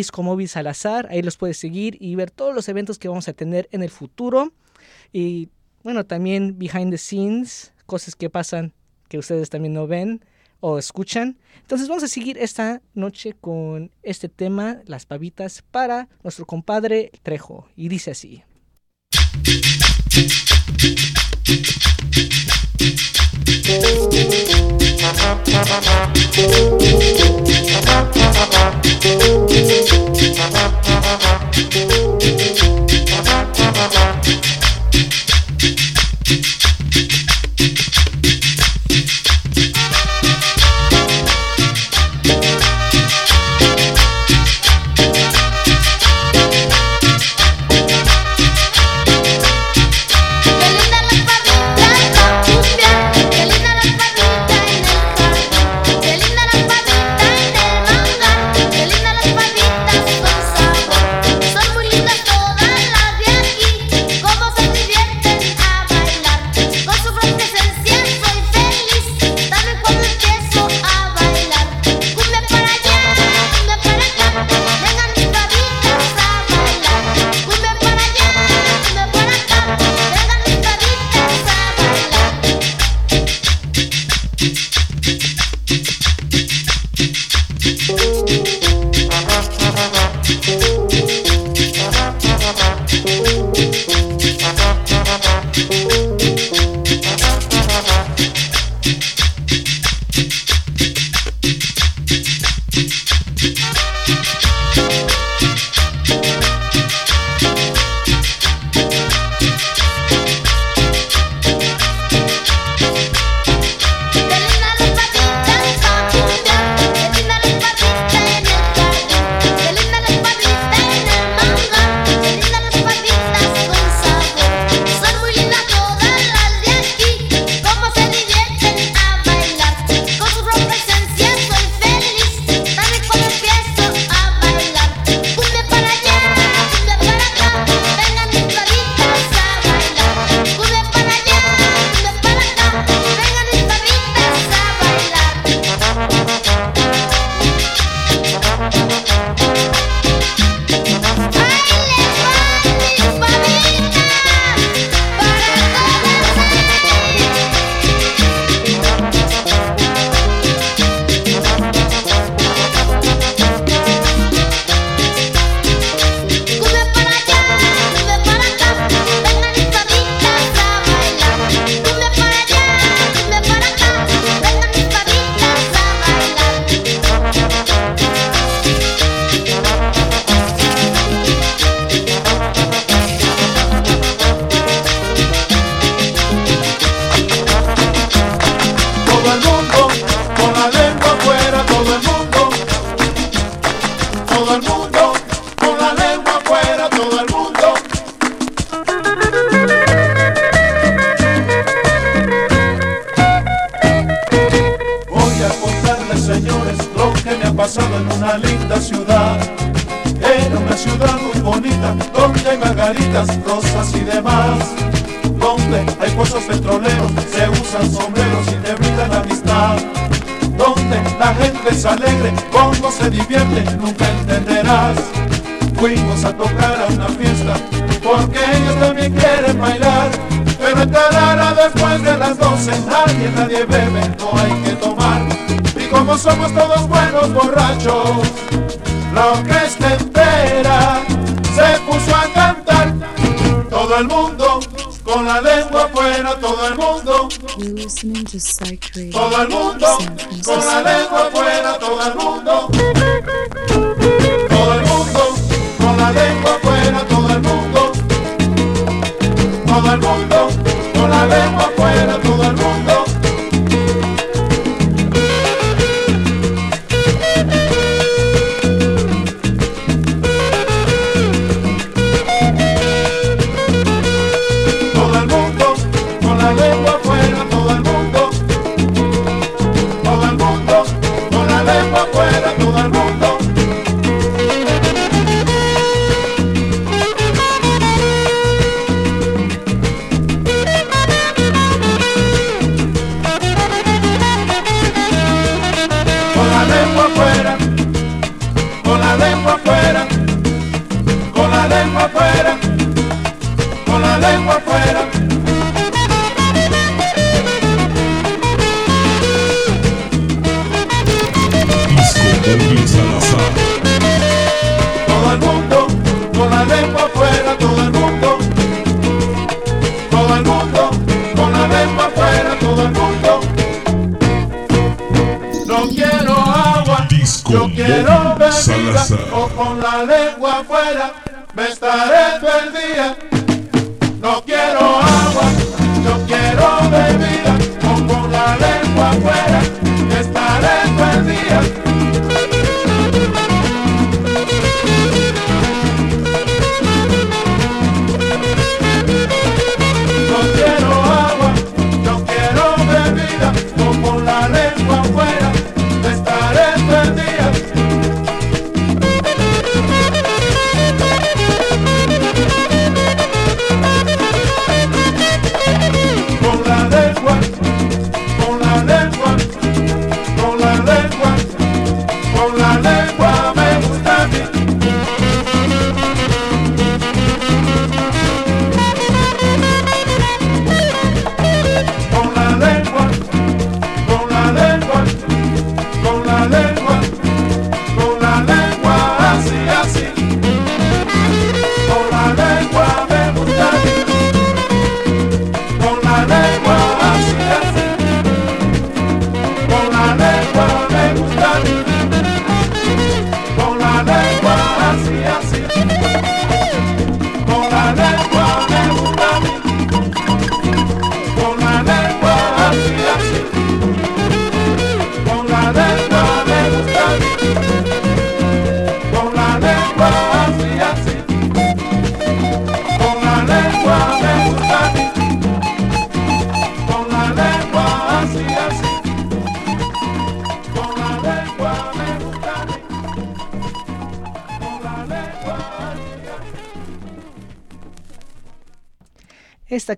salazar. Ahí los puedes seguir y ver todos los eventos que vamos a tener en el futuro. Y bueno, también behind the scenes, cosas que pasan que ustedes también no ven o escuchan. Entonces vamos a seguir esta noche con este tema, las pavitas, para nuestro compadre Trejo. Y dice así. Quiero perdida o con la lengua afuera, me estaré perdida.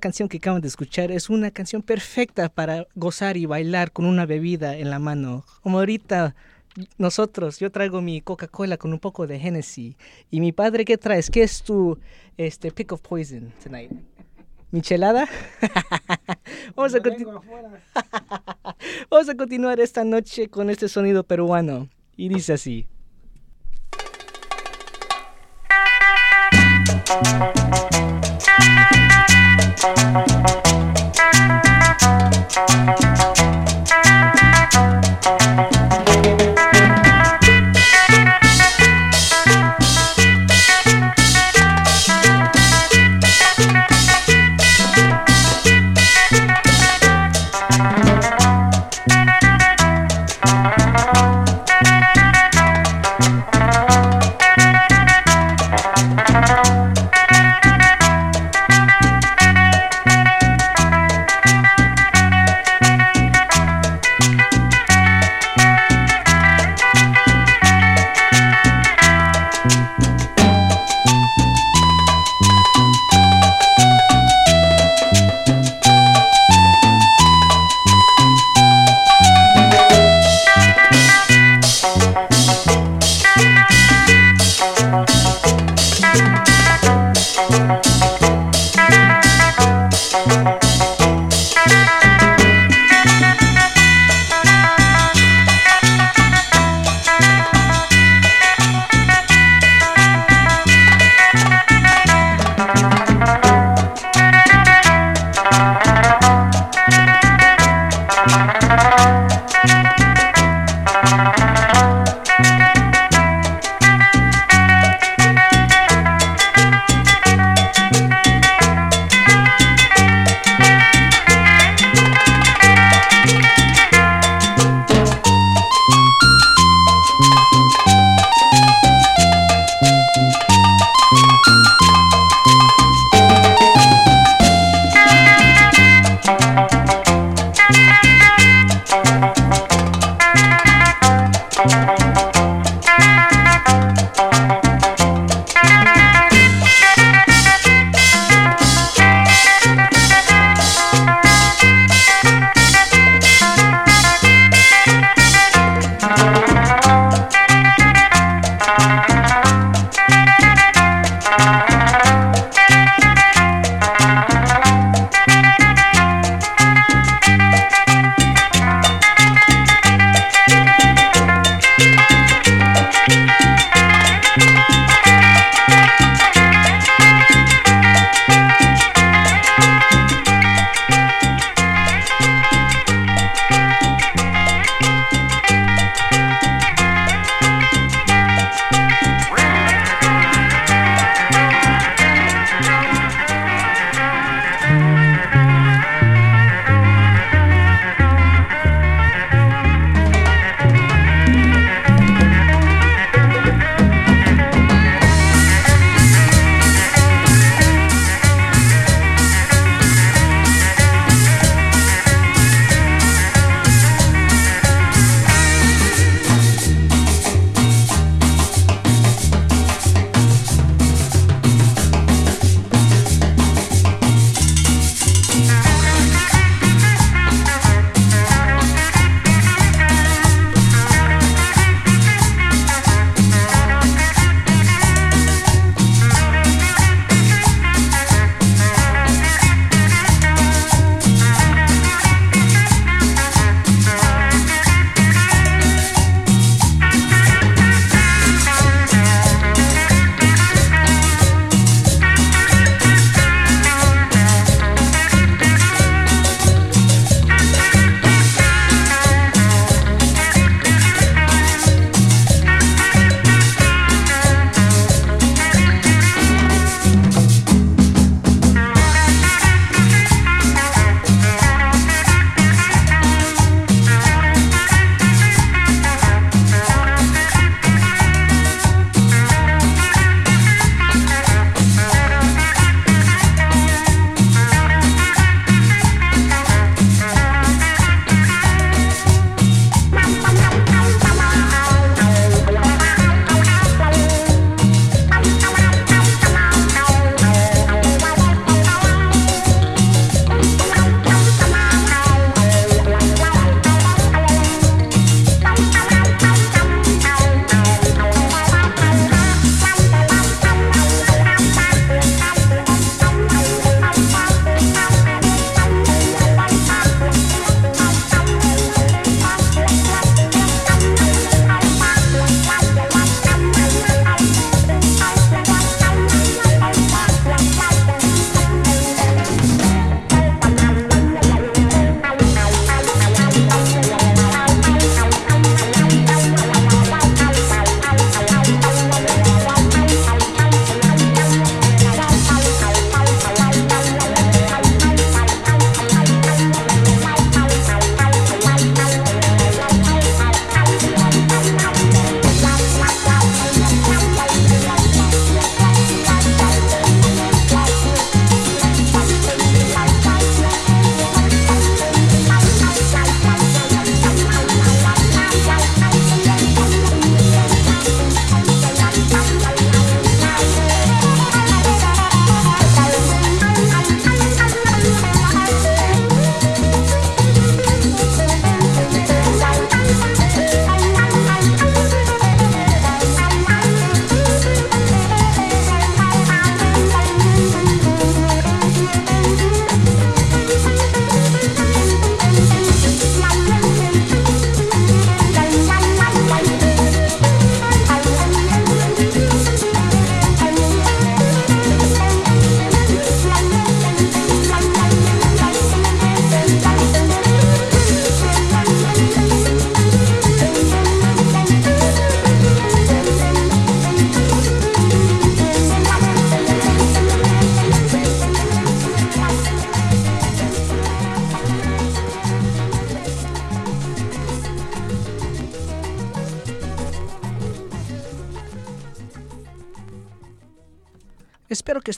canción que acaban de escuchar es una canción perfecta para gozar y bailar con una bebida en la mano. Como ahorita nosotros, yo traigo mi Coca-Cola con un poco de Hennessy. Y mi padre, ¿qué traes? ¿Qué es tu este, pick of poison tonight? ¿Michelada? [laughs] Vamos, a [laughs] Vamos a continuar esta noche con este sonido peruano. Y dice así. Thank you.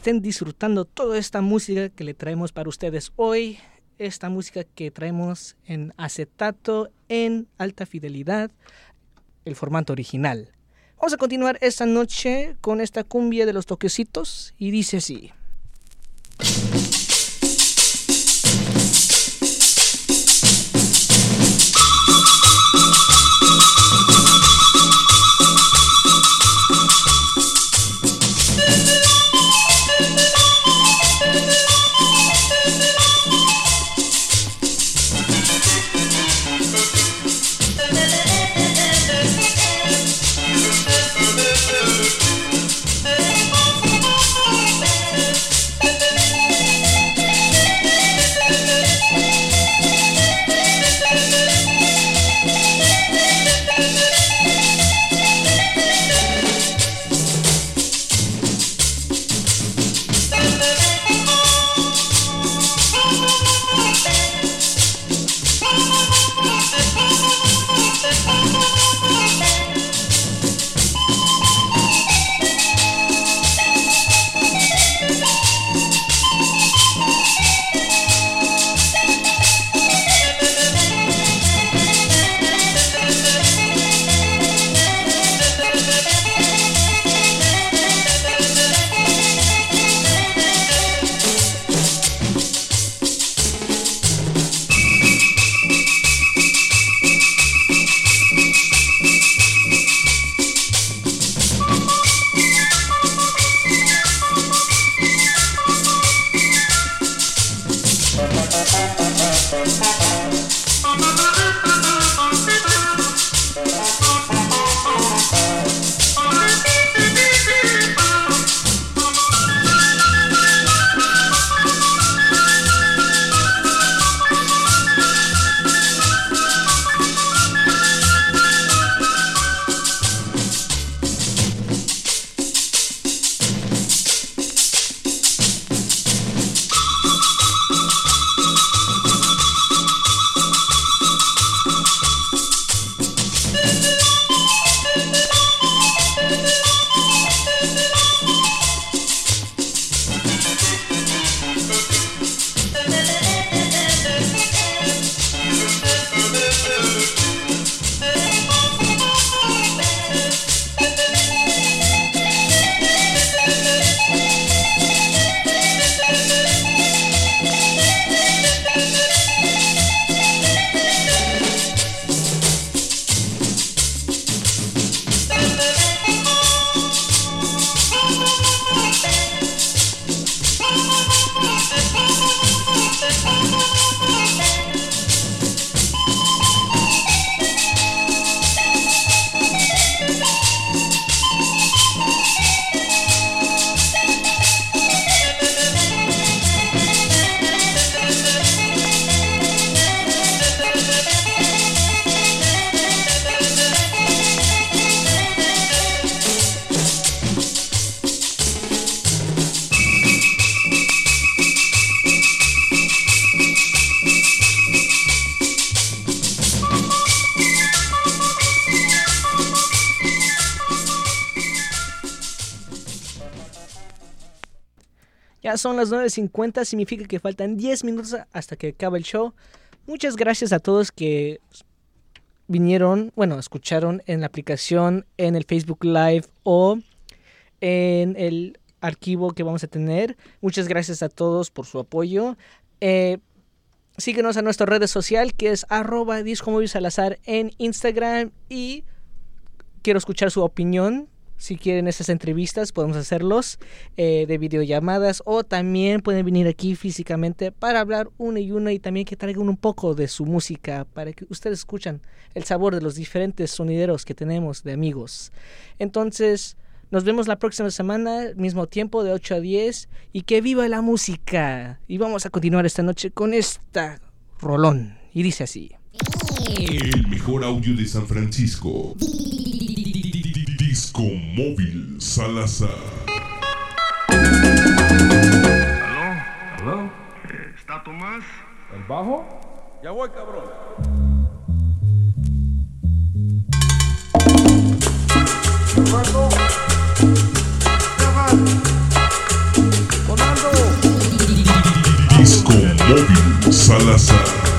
Estén disfrutando toda esta música que le traemos para ustedes hoy. Esta música que traemos en acetato en alta fidelidad, el formato original. Vamos a continuar esta noche con esta cumbia de los toquecitos y dice así. Son las 9.50, significa que faltan 10 minutos hasta que acabe el show. Muchas gracias a todos que vinieron, bueno, escucharon en la aplicación, en el Facebook Live o en el archivo que vamos a tener. Muchas gracias a todos por su apoyo. Eh, síguenos a nuestra red social que es arroba en Instagram y quiero escuchar su opinión. Si quieren esas entrevistas, podemos hacerlos eh, de videollamadas o también pueden venir aquí físicamente para hablar una y una y también que traigan un poco de su música para que ustedes escuchan el sabor de los diferentes sonideros que tenemos de amigos. Entonces, nos vemos la próxima semana, mismo tiempo de 8 a 10 y que viva la música. Y vamos a continuar esta noche con esta rolón. Y dice así. El mejor audio de San Francisco. Disco Móvil Salazar. ¿Aló? ¿Aló? ¿Está Tomás? ¿El bajo? Ya voy, cabrón. Marco. Disco Móvil Salazar.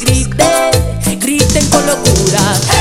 Griten, griten con locura.